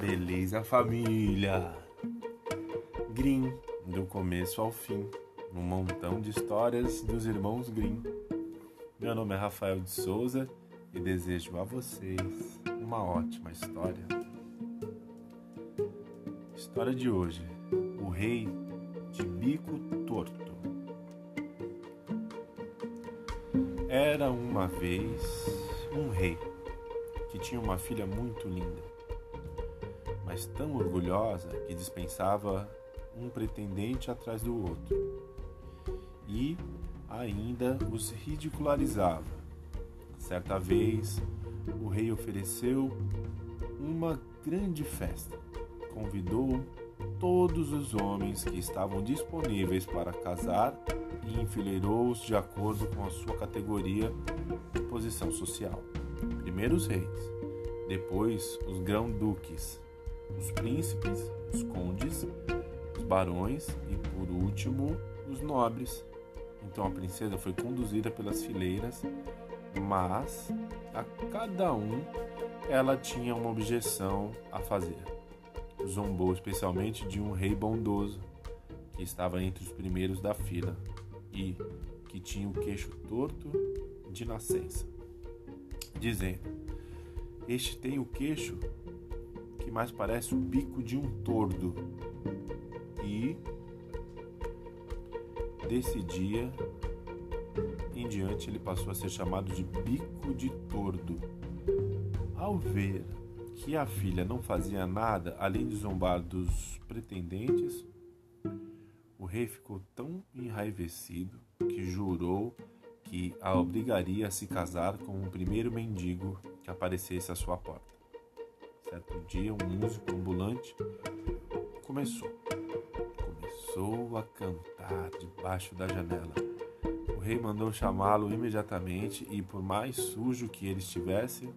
Beleza, família! Green, do começo ao fim, um montão de histórias dos irmãos Green. Meu nome é Rafael de Souza e desejo a vocês uma ótima história. História de hoje: O Rei de Bico Torto. Era uma vez um rei que tinha uma filha muito linda, mas tão orgulhosa que dispensava um pretendente atrás do outro e ainda os ridicularizava. Certa vez, o rei ofereceu uma grande festa. Convidou todos os homens que estavam disponíveis para casar e enfileirou-os de acordo com a sua categoria e posição social. Primeiro os reis, depois os grão-duques, os príncipes, os condes, os barões e, por último, os nobres. Então a princesa foi conduzida pelas fileiras, mas a cada um ela tinha uma objeção a fazer. Zombou especialmente de um rei bondoso, que estava entre os primeiros da fila e que tinha o queixo torto de nascença dizendo: Este tem o queixo que mais parece o bico de um tordo. E desse dia em diante ele passou a ser chamado de bico de tordo. Ao ver que a filha não fazia nada além de zombar dos pretendentes, o rei ficou tão enraivecido que jurou que a obrigaria a se casar com o primeiro mendigo que aparecesse à sua porta. Certo dia, um músico ambulante começou. Começou a cantar debaixo da janela. O rei mandou chamá-lo imediatamente e, por mais sujo que ele estivesse,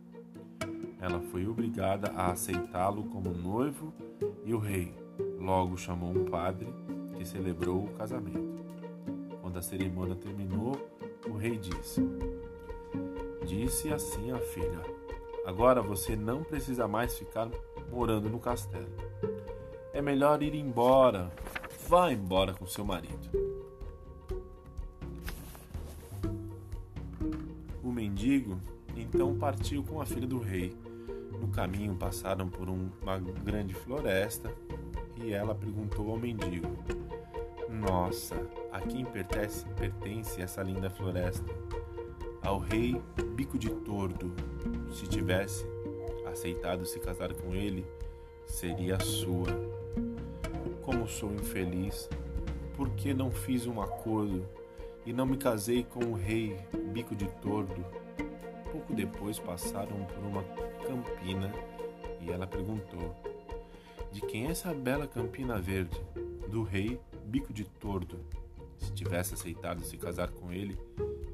ela foi obrigada a aceitá-lo como noivo e o rei logo chamou um padre que celebrou o casamento. Quando a cerimônia terminou, o rei disse: Disse assim a filha: Agora você não precisa mais ficar morando no castelo. É melhor ir embora. Vá embora com seu marido. O mendigo então partiu com a filha do rei. No caminho passaram por uma grande floresta e ela perguntou ao mendigo: nossa, a quem pertence, pertence essa linda floresta? Ao rei Bico de Tordo. Se tivesse aceitado se casar com ele, seria sua. Como sou infeliz, por que não fiz um acordo e não me casei com o rei Bico de Tordo? Pouco depois passaram por uma campina e ela perguntou: De quem é essa bela campina verde? Do rei bico de tordo. Se tivesse aceitado se casar com ele,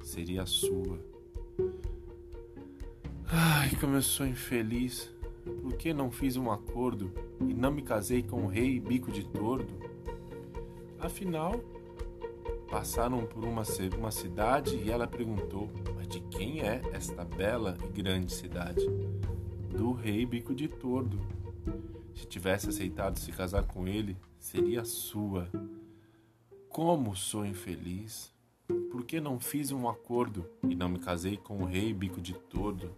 seria sua. Ai, como eu sou infeliz. Por que não fiz um acordo e não me casei com o rei bico de tordo? Afinal, passaram por uma, uma cidade e ela perguntou: Mas de quem é esta bela e grande cidade? Do rei bico de tordo. Se tivesse aceitado se casar com ele, seria sua. Como sou infeliz? Por que não fiz um acordo e não me casei com o rei bico de tordo?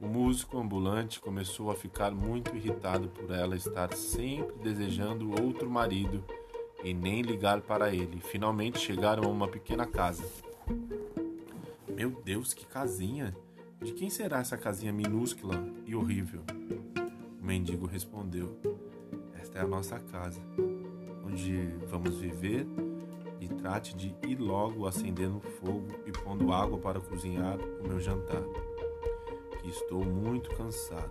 O músico ambulante começou a ficar muito irritado por ela estar sempre desejando outro marido e nem ligar para ele. Finalmente chegaram a uma pequena casa. Meu Deus, que casinha! De quem será essa casinha minúscula e horrível? O mendigo respondeu: Esta é a nossa casa onde vamos viver e trate de ir logo acendendo fogo e pondo água para cozinhar o meu jantar, que estou muito cansado.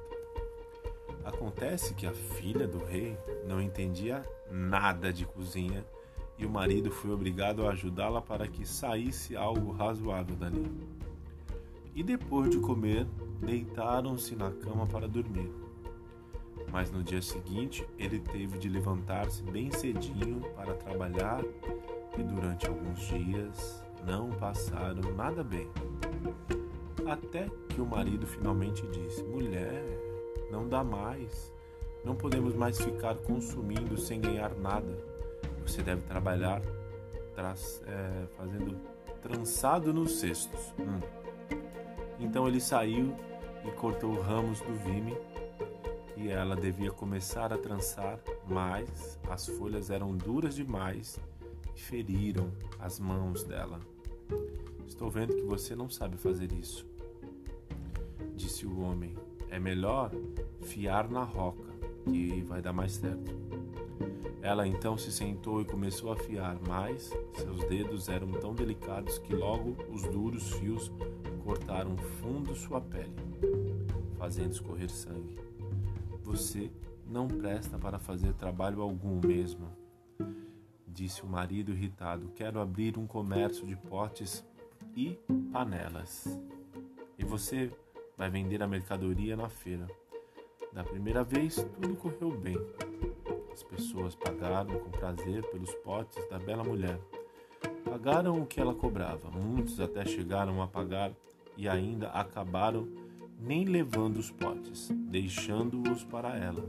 Acontece que a filha do rei não entendia nada de cozinha e o marido foi obrigado a ajudá-la para que saísse algo razoável dali. E depois de comer, deitaram-se na cama para dormir mas no dia seguinte ele teve de levantar-se bem cedinho para trabalhar e durante alguns dias não passaram nada bem. Até que o marido finalmente disse: Mulher, não dá mais. Não podemos mais ficar consumindo sem ganhar nada. Você deve trabalhar é, fazendo trançado nos cestos. Hum. Então ele saiu e cortou ramos do vime e ela devia começar a trançar, mas as folhas eram duras demais e feriram as mãos dela. Estou vendo que você não sabe fazer isso, disse o homem. É melhor fiar na roca, que vai dar mais certo. Ela então se sentou e começou a fiar, mas seus dedos eram tão delicados que logo os duros fios cortaram fundo sua pele, fazendo escorrer sangue. Você não presta para fazer trabalho algum mesmo, disse o marido irritado. Quero abrir um comércio de potes e panelas. E você vai vender a mercadoria na feira. Da primeira vez, tudo correu bem. As pessoas pagaram com prazer pelos potes da bela mulher. Pagaram o que ela cobrava. Muitos até chegaram a pagar e ainda acabaram nem levando os potes, deixando-os para ela.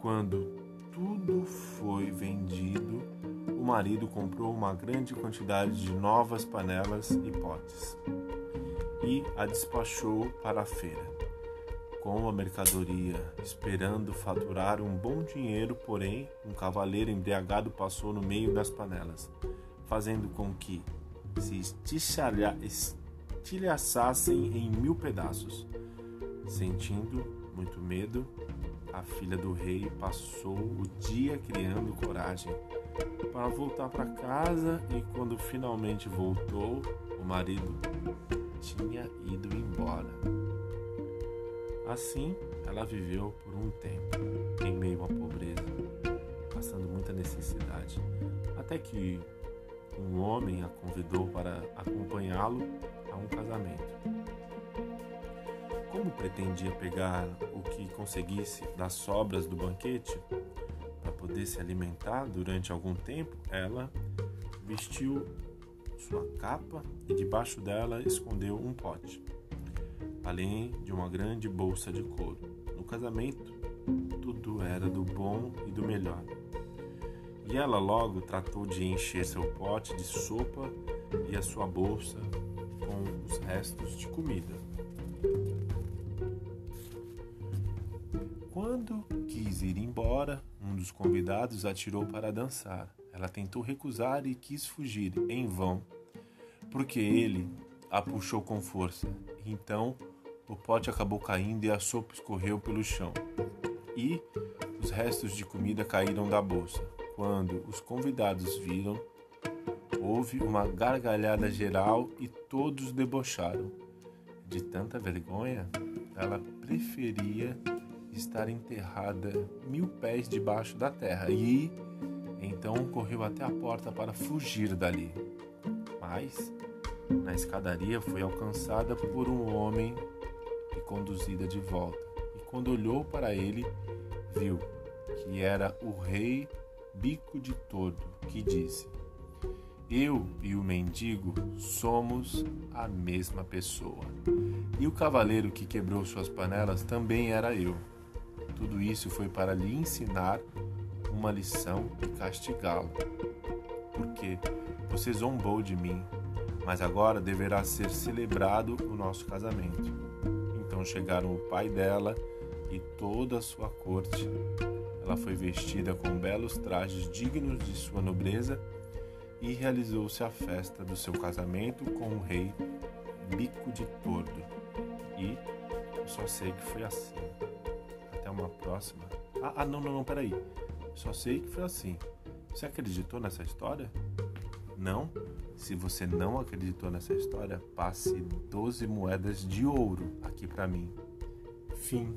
Quando tudo foi vendido, o marido comprou uma grande quantidade de novas panelas e potes e a despachou para a feira. Com a mercadoria, esperando faturar um bom dinheiro, porém, um cavaleiro embriagado passou no meio das panelas, fazendo com que se estilhaçassem em mil pedaços. Sentindo muito medo, a filha do rei passou o dia criando coragem para voltar para casa e quando finalmente voltou, o marido tinha ido embora. Assim, ela viveu por um tempo em meio à pobreza, passando muita necessidade, até que um homem a convidou para acompanhá-lo a um casamento. Como pretendia pegar o que conseguisse das sobras do banquete para poder se alimentar durante algum tempo, ela vestiu sua capa e debaixo dela escondeu um pote, além de uma grande bolsa de couro. No casamento, tudo era do bom e do melhor. E ela logo tratou de encher seu pote de sopa e a sua bolsa com os restos de comida. Quando quis ir embora, um dos convidados atirou para dançar. Ela tentou recusar e quis fugir, em vão, porque ele a puxou com força. Então o pote acabou caindo e a sopa escorreu pelo chão. E os restos de comida caíram da bolsa. Quando os convidados viram, houve uma gargalhada geral e todos debocharam. De tanta vergonha, ela preferia estar enterrada mil pés debaixo da terra e então correu até a porta para fugir dali. Mas, na escadaria, foi alcançada por um homem e conduzida de volta. E quando olhou para ele, viu que era o rei Bico de Tordo, que disse: Eu e o mendigo somos a mesma pessoa. E o cavaleiro que quebrou suas panelas também era eu. Tudo isso foi para lhe ensinar uma lição e castigá-lo. Porque você zombou de mim, mas agora deverá ser celebrado o nosso casamento. Então chegaram o pai dela e toda a sua corte. Ela foi vestida com belos trajes dignos de sua nobreza e realizou-se a festa do seu casamento com o rei Bico de Tordo. E eu só sei que foi assim. Até uma próxima. Ah, ah não, não, não, peraí. Só sei que foi assim. Você acreditou nessa história? Não? Se você não acreditou nessa história, passe 12 moedas de ouro aqui para mim. Fim.